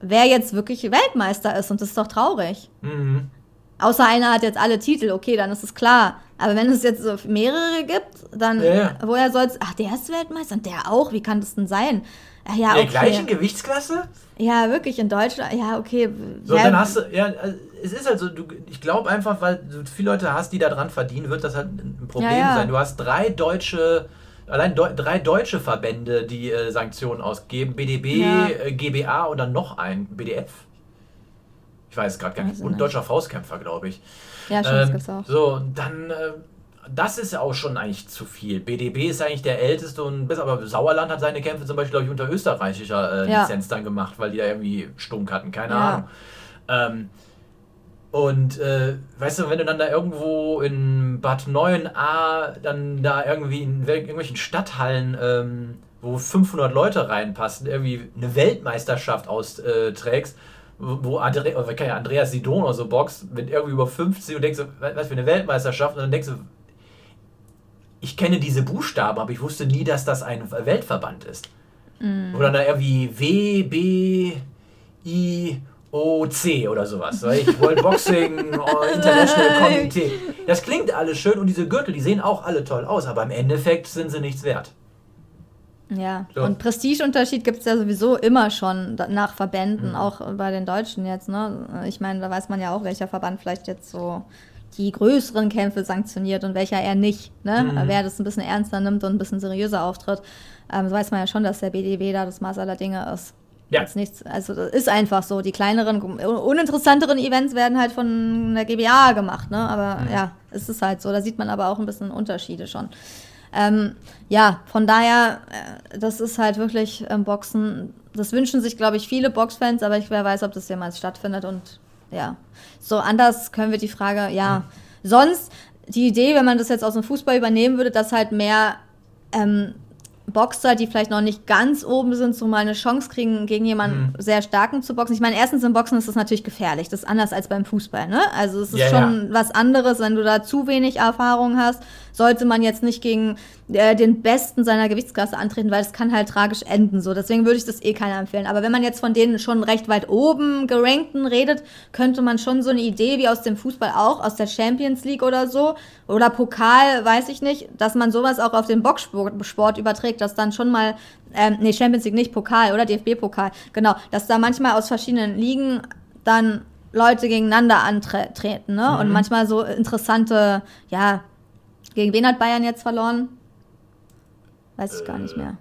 wer jetzt wirklich Weltmeister ist. Und das ist doch traurig. Mhm. Außer einer hat jetzt alle Titel, okay, dann ist es klar. Aber wenn es jetzt so mehrere gibt, dann Ja, ja. woher soll's? Ach, der ist Weltmeister und der auch. Wie kann das denn sein? Ah, ja, In der okay. gleichen Gewichtsklasse? Ja, wirklich in Deutschland. Ja, okay. So, ja, dann hast du, ja, es ist halt so, du, ich glaube einfach, weil du viele Leute hast, die da dran verdienen, wird das halt ein Problem sein. Du hast drei deutsche, allein Deu drei deutsche Verbände, die äh, Sanktionen ausgeben: BDB, Ja. äh, GBA und dann noch ein BDF. Ich weiß es gerade gar nicht. ich Und deutscher Faustkämpfer, glaube ich. Ja, stimmt, das Ähm, gibt's auch. So, dann, äh, das ist ja auch schon eigentlich zu viel. BDB ist eigentlich der älteste und bis aber Sauerland hat seine Kämpfe zum Beispiel, glaube ich, unter österreichischer äh, Ja. Lizenz dann gemacht, weil die da irgendwie Stunk hatten, keine Ja. Ahnung. Ähm, und äh, weißt du, wenn du dann da irgendwo in Bad 9a dann da irgendwie in wel- irgendwelchen Stadthallen, ähm, wo 500 Leute reinpassen, irgendwie eine Weltmeisterschaft austrägst, wo Andre keine Ahnung, Andreas Sidon oder so boxt, mit irgendwie über 50 und denkst du, was für eine Weltmeisterschaft? Und dann denkst du, ich kenne diese Buchstaben, aber ich wusste nie, dass das ein Weltverband ist. Oder da irgendwie W, B, I, O, C oder sowas. Ich World Boxing äh, International Committee. Das klingt alles schön und diese Gürtel, die sehen auch alle toll aus, aber im Endeffekt sind sie nichts wert. Ja, So. und Prestigeunterschied gibt es ja sowieso immer schon nach Mhm. Verbänden, auch bei den Deutschen jetzt. Ne? Ich meine, da weiß man ja auch, welcher Verband vielleicht jetzt so die größeren Kämpfe sanktioniert und welcher eher nicht. Ne? Mhm. Wer das ein bisschen ernster nimmt und ein bisschen seriöser auftritt. Ähm, so weiß man ja schon, dass der BDW da das Maß aller Dinge ist. Ja. Jetzt nichts, also das ist einfach so. Die kleineren, uninteressanteren Events werden halt von der GBA gemacht, ne? Aber Mhm. ja, es ist halt so. Da sieht man aber auch ein bisschen Unterschiede schon. Ähm, ja, von daher, äh, das ist halt wirklich ähm, Boxen. Das wünschen sich, glaube ich, viele Boxfans, aber ich wer weiß, ob das jemals stattfindet. Und ja, so anders können wir die Frage, ja. Sonst die Idee, wenn man das jetzt aus dem Fußball übernehmen würde, dass halt mehr ähm, Boxer, die vielleicht noch nicht ganz oben sind, so mal eine Chance kriegen, gegen jemanden sehr starken zu boxen. Ich meine, erstens im Boxen ist das natürlich gefährlich. Das ist anders als beim Fußball, ne? Also es ist Ja, schon was anderes, wenn du da zu wenig Erfahrung hast, sollte man jetzt nicht gegen äh, den Besten seiner Gewichtsklasse antreten, weil es kann halt tragisch enden. So, deswegen würde ich das eh keiner empfehlen. Aber wenn man jetzt von denen schon recht weit oben gerankten redet, könnte man schon so eine Idee wie aus dem Fußball auch, aus der Champions League oder so, oder Pokal, weiß ich nicht, dass man sowas auch auf den Boxsport Sport überträgt, dass dann schon mal, ähm, nee, Champions League nicht, Pokal oder DFB-Pokal, genau, dass da manchmal aus verschiedenen Ligen dann Leute gegeneinander antreten, ne? Und manchmal so interessante, ja, gegen wen hat Bayern jetzt verloren? Weiß ich gar nicht mehr.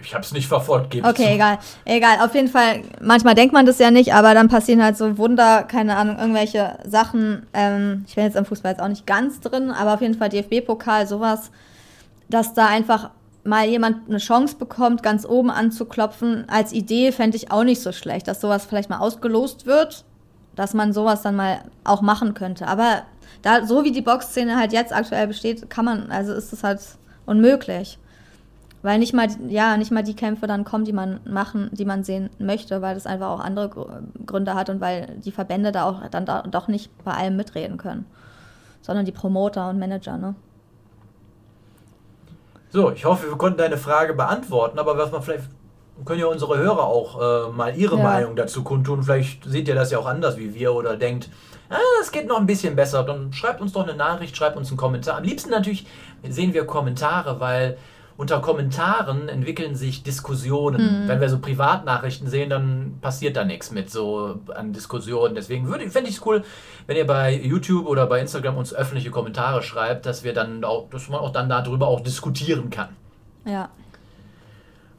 Ich habe es nicht verfolgt, gebe ich Okay, egal. Egal, auf jeden Fall, manchmal denkt man das ja nicht, aber dann passieren halt so Wunder, keine Ahnung, irgendwelche Sachen. Ähm, ich bin jetzt am Fußball jetzt auch nicht ganz drin, aber auf jeden Fall DFB-Pokal, sowas, dass da einfach mal jemand eine Chance bekommt, ganz oben anzuklopfen. Als Idee fände ich auch nicht so schlecht, dass sowas vielleicht mal ausgelost wird, dass man sowas dann mal auch machen könnte. Aber da, so wie die Boxszene halt jetzt aktuell besteht, kann man, also ist es halt unmöglich. Weil nicht mal, ja, nicht mal die Kämpfe dann kommen, die man machen, die man sehen möchte, weil das einfach auch andere Gr- Gründe hat und weil die Verbände da auch dann da, doch nicht bei allem mitreden können. Sondern die Promoter und Manager, ne? So, ich hoffe, wir konnten deine Frage beantworten, aber was man vielleicht können ja unsere Hörer auch äh, mal ihre Ja. Meinung dazu kundtun. Vielleicht seht ihr das ja auch anders wie wir oder denkt, ah, es geht noch ein bisschen besser. Dann schreibt uns doch eine Nachricht, schreibt uns einen Kommentar. Am liebsten natürlich sehen wir Kommentare, weil unter Kommentaren entwickeln sich Diskussionen. Wenn wir so Privatnachrichten sehen, dann passiert da nichts mit so an Diskussionen. Deswegen würde fände ich es cool, wenn ihr bei YouTube oder bei Instagram uns öffentliche Kommentare schreibt, dass wir dann auch, dass man auch dann darüber auch diskutieren kann. Ja.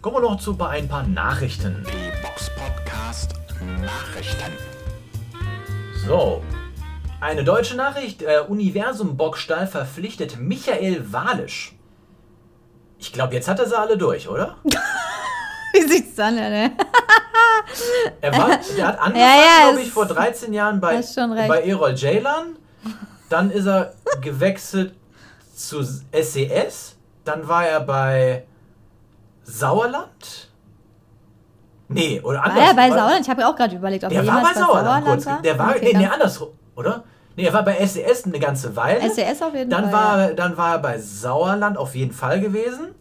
Kommen wir noch zu bei ein paar Nachrichten. Die Box Podcast Nachrichten. So. Eine deutsche Nachricht. Äh, Universum Bockstall verpflichtet Michael Walisch. Ich glaube, jetzt hat er sie alle durch, oder? Wie sieht's an, ne? Er war, der hat angefangen, Ja, ja, glaube ich, vor 13 Jahren bei, bei Erol Ceylan. Dann ist er gewechselt zu SES. Dann war er bei Sauerland. Nee, oder anders. War er bei Sauerland? Ich habe ja auch gerade überlegt, ob Der er war bei Sauerland kurz. war. Der war, Okay, nee, nee, andersrum, oder? Nee, er war bei SES eine ganze Weile. SES auf jeden dann Fall. War, ja. Dann war er bei Sauerland auf jeden Fall gewesen.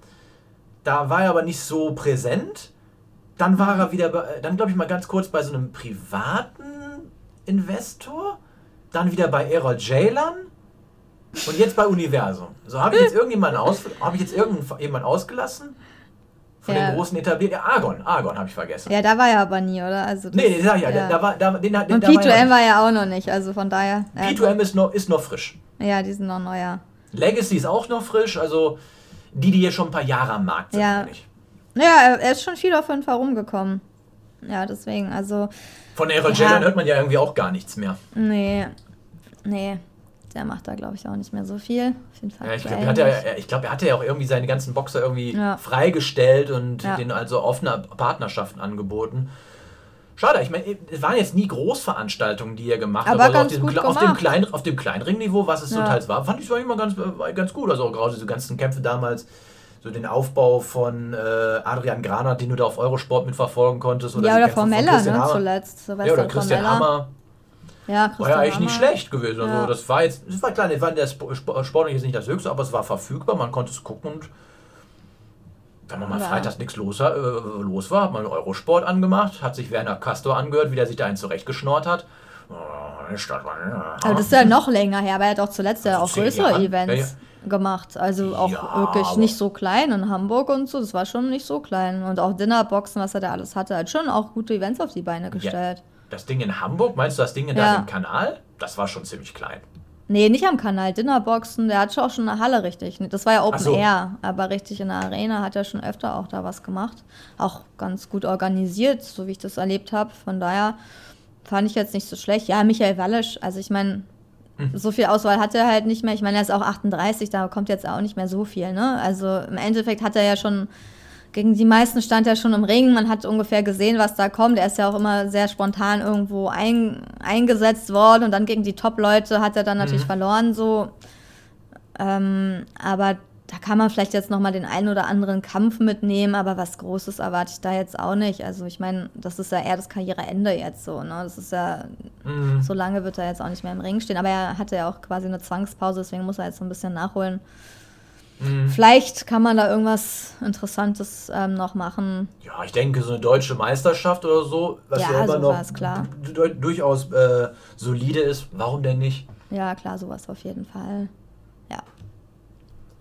Da war er aber nicht so präsent. Dann war er wieder, bei, dann glaube ich mal ganz kurz bei so einem privaten Investor. Dann wieder bei Errol Ceylan. Und jetzt bei Universum. So habe ich jetzt irgendjemanden aus, habe ich jetzt irgendjemanden ausgelassen? Von Ja. den großen etablierten. Ja, Argon, Argon habe ich vergessen. Ja, da war er aber nie, oder? Also Nee, sag ich ja, der- da war, da, den, den, Und da war ja P2M war ja auch noch nicht, also von daher. ja, P2M ist noch, ist noch frisch. Ja, die sind noch neuer. Legacy ist auch noch frisch, also die, die jetzt schon ein paar Jahre am Markt sind. Ja. ich. Ja, er- ist schon viel auf jeden Fall rumgekommen. Ja, deswegen, also, Von Errol Ja. Hört man ja irgendwie auch gar nichts mehr. nee, nee, der macht da, glaube ich, auch nicht mehr so viel. Auf jeden Fall. Ja, ich glaube, er, ja- glaub, er hatte ja auch irgendwie seine ganzen Boxer irgendwie Ja. freigestellt und Ja. denen also offene Partnerschaften angeboten. Schade, ich meine, es waren jetzt nie Großveranstaltungen, die er gemacht Aber hat. Ganz auf, diesem, auf, dem gemacht. klein, auf dem Kleinringniveau, was es so Ja. teils war, fand ich es immer ganz, äh, ganz gut. Also gerade diese ganzen Kämpfe damals, so den Aufbau von äh, Adrian Granat, den du da auf Eurosport mitverfolgen konntest. Oder Ja, oder Kämpfe von von Meller, Christian ne, zuletzt. Silvester Ja, oder Christian Formella. Hammer. Ja, War ja eigentlich nicht schlecht gewesen. Also Ja. das war jetzt, das war klar, das war der Sp- Sp- Sport jetzt nicht das höchste, aber es war verfügbar, man konnte es gucken und wenn man mal Ja. freitags nichts los, war- äh, los war, hat man Eurosport angemacht, hat sich Werner Castor angehört, wie der sich da einen zurechtgeschnort hat. Oh, Aber das ist ja noch länger her, aber er hat auch zuletzt ja auch größere Jahren. Events gemacht. Also auch Ja, wirklich nicht so klein in Hamburg und so. Das war schon nicht so klein. Und auch Dinnerboxen, was er da alles hatte, hat schon auch gute Events auf die Beine gestellt. Das Ding in Hamburg, meinst du das Ding in Ja. deinem Kanal? Das war schon ziemlich klein. Nee, nicht am Kanal, Dinnerboxen, der hat schon auch schon eine Halle richtig. Das war ja Open so. Air, aber richtig in der Arena hat er schon öfter auch da was gemacht. Auch ganz gut organisiert, so wie ich das erlebt habe. Von daher fand ich jetzt nicht so schlecht. Ja, Michael Wallisch, also ich meine, so viel Auswahl hat er halt nicht mehr. Ich meine, er ist auch 38, da kommt jetzt auch nicht mehr so viel. Ne? Also im Endeffekt hat er ja schon, gegen die meisten stand er schon im Ring. Man hat ungefähr gesehen, was da kommt. Er ist ja auch immer sehr spontan irgendwo ein, eingesetzt worden und dann gegen die Top-Leute hat er dann natürlich verloren. So. Ähm, aber da kann man vielleicht jetzt nochmal den einen oder anderen Kampf mitnehmen, aber was Großes erwarte ich da jetzt auch nicht. Also ich meine, das ist ja eher das Karriereende jetzt so. Ne? Das ist ja, so lange wird er jetzt auch nicht mehr im Ring stehen. Aber er hatte ja auch quasi eine Zwangspause, deswegen muss er jetzt so ein bisschen nachholen. Vielleicht kann man da irgendwas Interessantes ähm, noch machen. Ja, ich denke, so eine deutsche Meisterschaft oder so, was Ja, ja, immer noch durchaus äh, solide ist, warum denn nicht? Ja, klar, sowas auf jeden Fall. Ja.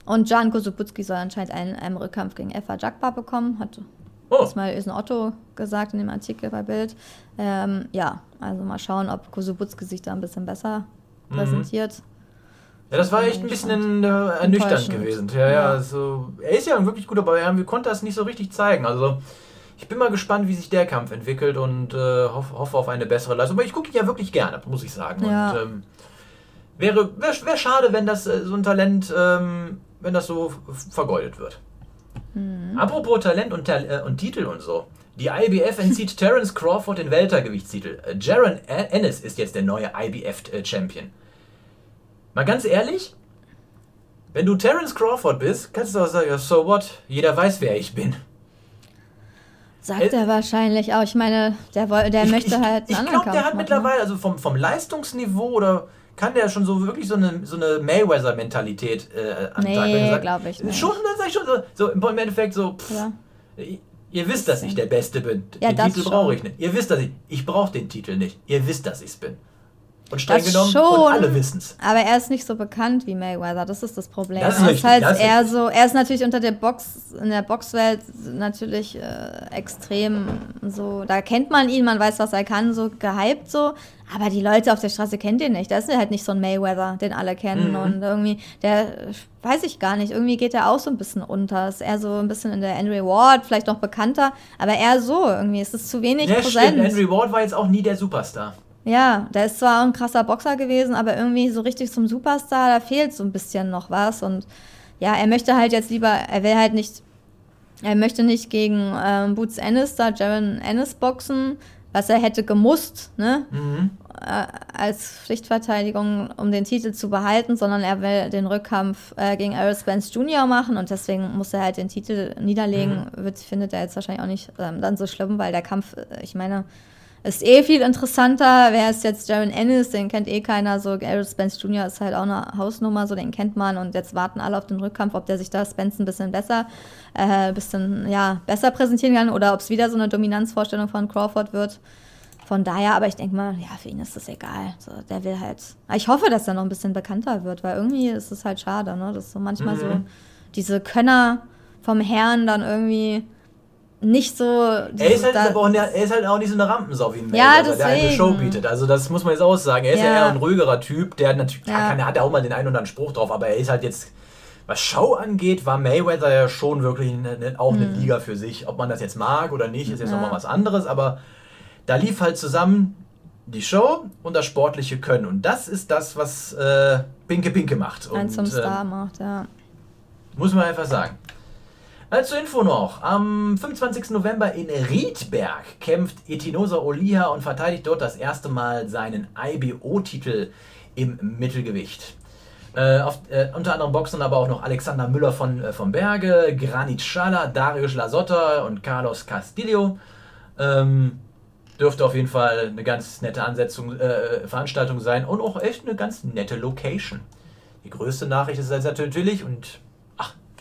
Und Jan Kosubutski soll anscheinend einen, einen Rückkampf gegen Effa Jakba bekommen. Hat Oh, Ismail Ösen Otto gesagt in dem Artikel bei Bild. Ähm, ja, also mal schauen, ob Kosubutski sich da ein bisschen besser Mhm. Ja, das war echt ein bisschen äh, ernüchternd gewesen. Ja, ja, also, er ist ja ein wirklich guter Bauer, wir konnten das nicht so richtig zeigen. Also, ich bin mal gespannt, wie sich der Kampf entwickelt und äh, hoffe, hoffe auf eine bessere Leistung. Aber ich gucke ihn ja wirklich gerne, muss ich sagen. Ja. Und, ähm, wäre wäre wär schade, wenn das äh, so ein Talent, ähm, wenn das so vergeudet wird. Mhm. Apropos Talent und, äh, und Titel und so. Die IBF entzieht Terence Crawford den Weltergewichtstitel. Äh, Jaron Ennis ist jetzt der neue IBF-Champion. Mal ganz ehrlich, wenn du Terence Crawford bist, kannst du auch sagen, ja, so what? Jeder weiß, wer ich bin. Sagt er wahrscheinlich auch. Ich meine, der, der ich, möchte halt einen Ich anderen glaube, Kampf der hat machen. mittlerweile, also vom, vom Leistungsniveau oder kann der schon so wirklich so eine, so eine Mayweather-Mentalität äh, an den Tag Nee, legen? Sagt, glaub ich nicht. Schon, das sag ich schon so, so im Endeffekt so, pff, Ja. Ihr wisst, dass ich der Beste bin. Ja, den das Titel brauche ich nicht. Ihr wisst, dass ich. Ich brauche den Titel nicht. Ihr wisst, dass ich es bin. Und streng Das genommen, schon. und alle wissen es. Aber er ist nicht so bekannt wie Mayweather, das ist das Problem. Das ist er richtig, ist halt das ist eher richtig. so, er ist natürlich unter der Box, in der Boxwelt natürlich äh, extrem so, da kennt man ihn, man weiß, was er kann, so gehypt so, aber die Leute auf der Straße kennt ihn nicht. Das ist halt nicht so ein Mayweather, den alle kennen Mhm. und irgendwie, der, weiß ich gar nicht, irgendwie geht er auch so ein bisschen unter. Ist eher so ein bisschen in der Henry Ward, vielleicht noch bekannter, aber eher so irgendwie, ist es zu wenig Ja, präsent. stimmt. Henry Ward war jetzt auch nie der Superstar. Ja, der ist zwar auch ein krasser Boxer gewesen, aber irgendwie so richtig zum Superstar, da fehlt so ein bisschen noch was. Und ja, er möchte halt jetzt lieber, er will halt nicht, er möchte nicht gegen ähm, Boots Ennis, da Jaron Ennis boxen, was er hätte gemusst, ne? Äh, als Pflichtverteidigung, um den Titel zu behalten, sondern er will den Rückkampf äh, gegen Errol Spence Jr. machen und deswegen muss er halt den Titel niederlegen. Wird, findet er jetzt wahrscheinlich auch nicht ähm, dann so schlimm, weil der Kampf, äh, ich meine, ist eh viel interessanter. Wer ist jetzt Jaron Ennis? Den kennt eh keiner. So, Errol Spence Jr. ist halt auch eine Hausnummer, so den kennt man. Und jetzt warten alle auf den Rückkampf, ob der sich da Spence ein bisschen besser, äh, bisschen, ja, besser präsentieren kann oder ob es wieder so eine Dominanzvorstellung von Crawford wird. Von daher, aber ich denke mal, ja, für ihn ist das egal. So, der will halt. Ich hoffe, dass er noch ein bisschen bekannter wird, weil irgendwie ist es halt schade, ne? Dass so manchmal so diese Könner vom Herrn dann irgendwie nicht so. Er ist, halt, da- auch, ne- er ist halt auch nicht so eine Rampensau wie ein Ja, Mayweather, der eine deswegen. Show bietet. Also das muss man jetzt auch sagen. Er ist ja, Ja. eher ein ruhigerer Typ. Der hat natürlich, ja. Kann, er hat ja auch mal den einen oder anderen Spruch drauf, aber er ist halt jetzt, was Show angeht, war Mayweather ja schon wirklich eine, eine, auch eine Liga für sich. Ob man das jetzt mag oder nicht, ist jetzt. Ja. nochmal was anderes, aber da lief halt zusammen die Show und das sportliche Können. Und das ist das, was äh, Pinke Pinke macht. und, zum äh, Star macht, ja. muss man einfach sagen. Als zur Info noch, am 25. November in Riedberg kämpft Etinosa Oliha und verteidigt dort das erste Mal seinen IBO-Titel im Mittelgewicht. Äh, auf, äh, unter anderem boxen aber auch noch Alexander Müller von, äh, von Berge, Granit Schala, Darius Lasotta und Carlos Castillo. Ähm, dürfte auf jeden Fall eine ganz nette Ansetzung, äh, Veranstaltung sein und auch echt eine ganz nette Location. Die größte Nachricht ist jetzt natürlich, und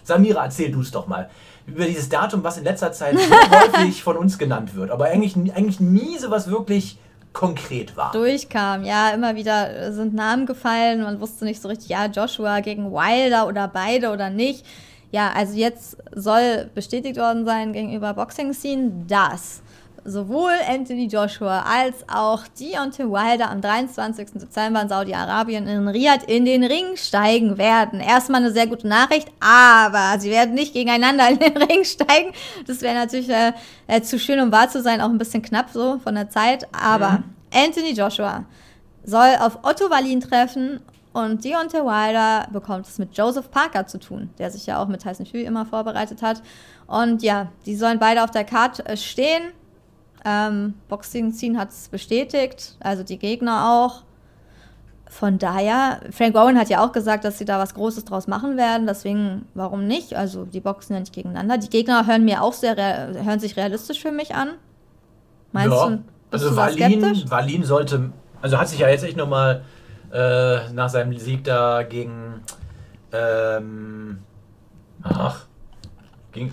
Samira, erzähl du es doch mal, über dieses Datum, was in letzter Zeit so häufig von uns genannt wird, aber eigentlich, eigentlich nie so was wirklich konkret war. Durchkam, ja, immer wieder sind Namen gefallen, man wusste nicht so richtig, ja, Joshua gegen Wilder oder beide oder nicht. Ja, also jetzt soll bestätigt worden sein gegenüber Boxing Scene, dass sowohl Anthony Joshua als auch Deontay Wilder am 23. Dezember in Saudi-Arabien in Riyadh in den Ring steigen werden. Erstmal eine sehr gute Nachricht, aber sie werden nicht gegeneinander in den Ring steigen. Das wäre natürlich äh, äh, zu schön, um wahr zu sein, auch ein bisschen knapp so von der Zeit. Aber mhm. Anthony Joshua soll auf Otto Wallin treffen und Deontay Wilder bekommt es mit Joseph Parker zu tun, der sich ja auch mit Tyson Fury immer vorbereitet hat. Und ja, die sollen beide auf der Karte äh, stehen. Ähm, Boxing Scene hat es bestätigt, also die Gegner auch. Von daher, Frank Warren hat ja auch gesagt, dass sie da was Großes draus machen werden. Deswegen, warum nicht? Also die boxen ja nicht gegeneinander. Die Gegner hören mir auch sehr, hören sich realistisch für mich an. Meinst ja, du? Also Wallin, Wallin sollte, also hat sich ja jetzt echt nochmal äh, nach seinem Sieg da gegen, ähm, ach, gegen,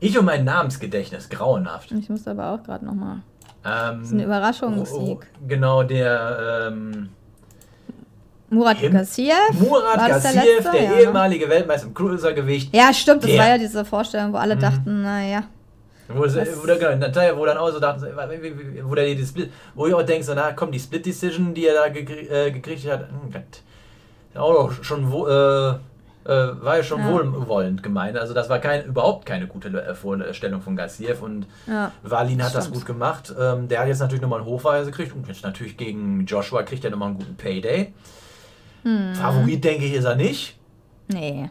ich und mein Namensgedächtnis, grauenhaft. Ich muss aber auch gerade nochmal. Ähm, das ist ein Überraschungssieg. Oh, oh, genau, der, ähm, Murat Gassiev. Murat Gassiev, der, der ja, ne? ehemalige Weltmeister im Cruisergewicht. Ja, stimmt, das war ja diese Vorstellung, wo alle mhm. dachten, naja. Wo, wo, genau, Natalia, wo dann auch so dachten, wo, der die Split, wo ich auch denke, so, na komm, die Split Decision, die er da gekriegt, äh, gekriegt hat, Gott, auch schon wo, äh, äh, war ja schon ja. wohlwollend gemeint. Also das war kein, überhaupt keine gute äh, Vorstellung von Gassiev und ja, Valin hat das gut gemacht. Ähm, der hat jetzt natürlich nochmal einen Hochweise gekriegt und jetzt natürlich gegen Joshua kriegt er nochmal einen guten Payday. Hm. Favorit denke ich ist er nicht. Nee.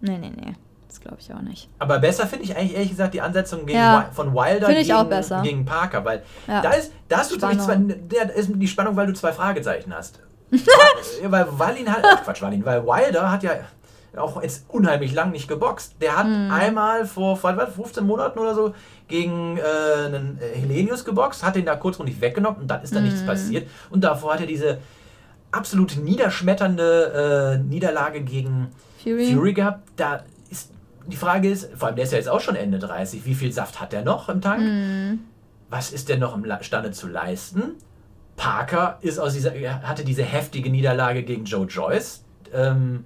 Nee, nee, nee. Das glaube ich auch nicht. Aber besser finde ich eigentlich ehrlich gesagt die Ansetzung gegen ja. von Wilder gegen, gegen, Parker, weil ja. da ist, da hast du zwei, der ist die Spannung, weil du zwei Fragezeichen hast. weil Wallin hat, ach Quatsch, Wallin, weil Wilder hat ja auch jetzt unheimlich lang nicht geboxt. Der hat hm. einmal vor 15 Monaten oder so gegen äh, einen äh, Helenius geboxt, hat den da kurzfristig weggenommen und dann ist da hm. nichts passiert. Und davor hat er diese absolut niederschmetternde äh, Niederlage gegen Fury. Fury gehabt. Da ist die Frage ist, vor allem der ist ja jetzt auch schon Ende 30, wie viel Saft hat der noch im Tank? Hm. Was ist der noch imstande zu leisten? Parker ist aus dieser, hatte diese heftige Niederlage gegen Joe Joyce. Ähm,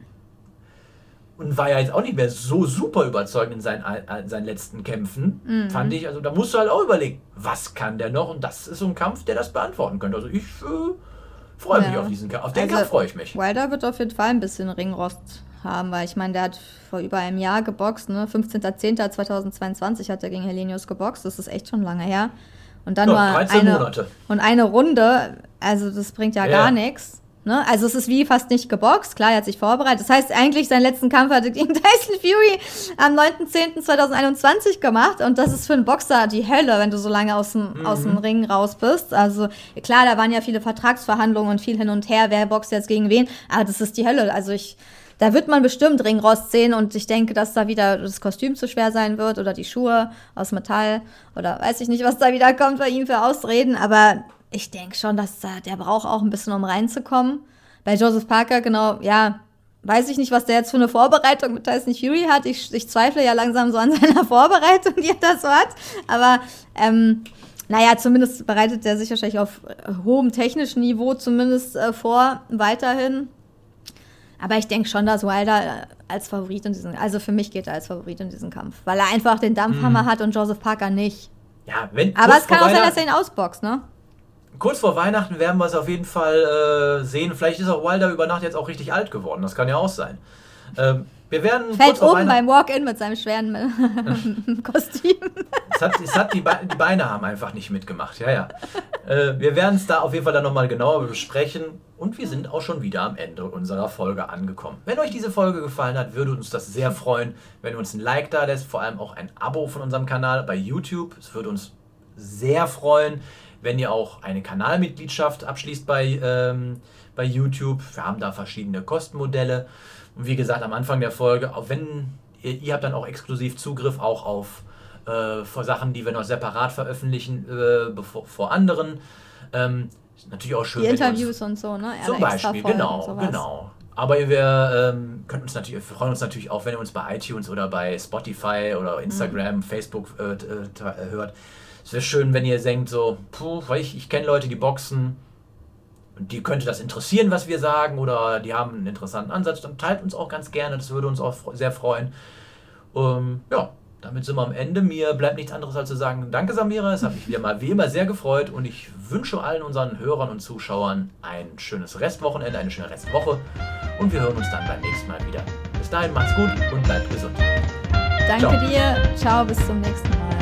und war ja jetzt auch nicht mehr so super überzeugend in seinen, in seinen letzten Kämpfen, mhm. fand ich. Also da musst du halt auch überlegen, was kann der noch? Und das ist so ein Kampf, der das beantworten könnte. Also ich äh, freue mich auf diesen Kampf. Auf den also, Kampf freue ich mich. Wilder wird auf jeden Fall ein bisschen Ringrost haben, weil ich meine, der hat vor über einem Jahr geboxt, ne? 15.10.2022 hat er gegen Helenius geboxt. Das ist echt schon lange her. Und dann ja, nur eine, Monate. und eine Runde, also das bringt ja, ja. gar nichts. Ne? Also es ist wie fast nicht geboxt. Klar, er hat sich vorbereitet. Das heißt, eigentlich seinen letzten Kampf hat er gegen Tyson Fury am 9.10.2021 gemacht. Und das ist für einen Boxer die Hölle, wenn du so lange aus dem, mhm. aus dem Ring raus bist. Also klar, da waren ja viele Vertragsverhandlungen und viel hin und her, wer boxt jetzt gegen wen. Aber das ist die Hölle. Also ich, da wird man bestimmt Ringrost sehen und ich denke, dass da wieder das Kostüm zu schwer sein wird oder die Schuhe aus Metall oder weiß ich nicht, was da wieder kommt bei ihm für Ausreden. Aber ich denke schon, dass da, der braucht auch ein bisschen, um reinzukommen. Bei Joseph Parker, genau, ja, weiß ich nicht, was der jetzt für eine Vorbereitung mit Tyson Fury hat. Ich, ich zweifle ja langsam so an seiner Vorbereitung, die er da so hat. Aber ähm, naja, zumindest bereitet er sich wahrscheinlich auf hohem technischen Niveau zumindest äh, vor, weiterhin. Aber ich denke schon, dass Wilder äh, als Favorit in diesem, also für mich geht er als Favorit in diesem Kampf, weil er einfach den Dampfhammer mhm. hat und Joseph Parker nicht. Ja, wenn. Aber es kann auch sein, dass er ihn ausboxt, ne? Kurz vor Weihnachten werden wir es auf jeden Fall äh, sehen. Vielleicht ist auch Wilder über Nacht jetzt auch richtig alt geworden. Das kann ja auch sein. Ähm, wir werden Fällt um beim Walk-In mit seinem schweren Kostüm. Es hat, es hat die, Be die, Beine haben einfach nicht mitgemacht. Ja, ja. Äh, wir werden es da auf jeden Fall dann nochmal genauer besprechen. Und wir sind auch schon wieder am Ende unserer Folge angekommen. Wenn euch diese Folge gefallen hat, würde uns das sehr freuen, wenn ihr uns ein Like da lässt, vor allem auch ein Abo von unserem Kanal bei YouTube. Es würde uns sehr freuen wenn ihr auch eine Kanalmitgliedschaft abschließt bei, ähm, bei YouTube. Wir haben da verschiedene Kostenmodelle. Und wie gesagt, am Anfang der Folge, auch wenn ihr, ihr habt dann auch exklusiv Zugriff auch auf äh, Sachen, die wir noch separat veröffentlichen äh, bevor, vor anderen. Ähm, natürlich auch schön. Die Interviews und so, ne? Zum Beispiel, genau, genau. Aber wir ähm, können uns natürlich, wir freuen uns natürlich auch, wenn ihr uns bei iTunes oder bei Spotify oder Instagram, mhm. Facebook äh, äh hört. Es wäre schön, wenn ihr denkt, so, puh, ich, ich kenne Leute, die boxen, die könnte das interessieren, was wir sagen, oder die haben einen interessanten Ansatz, dann teilt uns auch ganz gerne, das würde uns auch sehr freuen. Ähm, ja, damit sind wir am Ende. Mir bleibt nichts anderes als zu sagen, danke Samira, es hat mich wieder mal wie immer sehr gefreut und ich wünsche allen unseren Hörern und Zuschauern ein schönes Restwochenende, eine schöne Restwoche und wir hören uns dann beim nächsten Mal wieder. Bis dahin, macht's gut und bleibt gesund. Danke Ciao. dir. Ciao, bis zum nächsten Mal.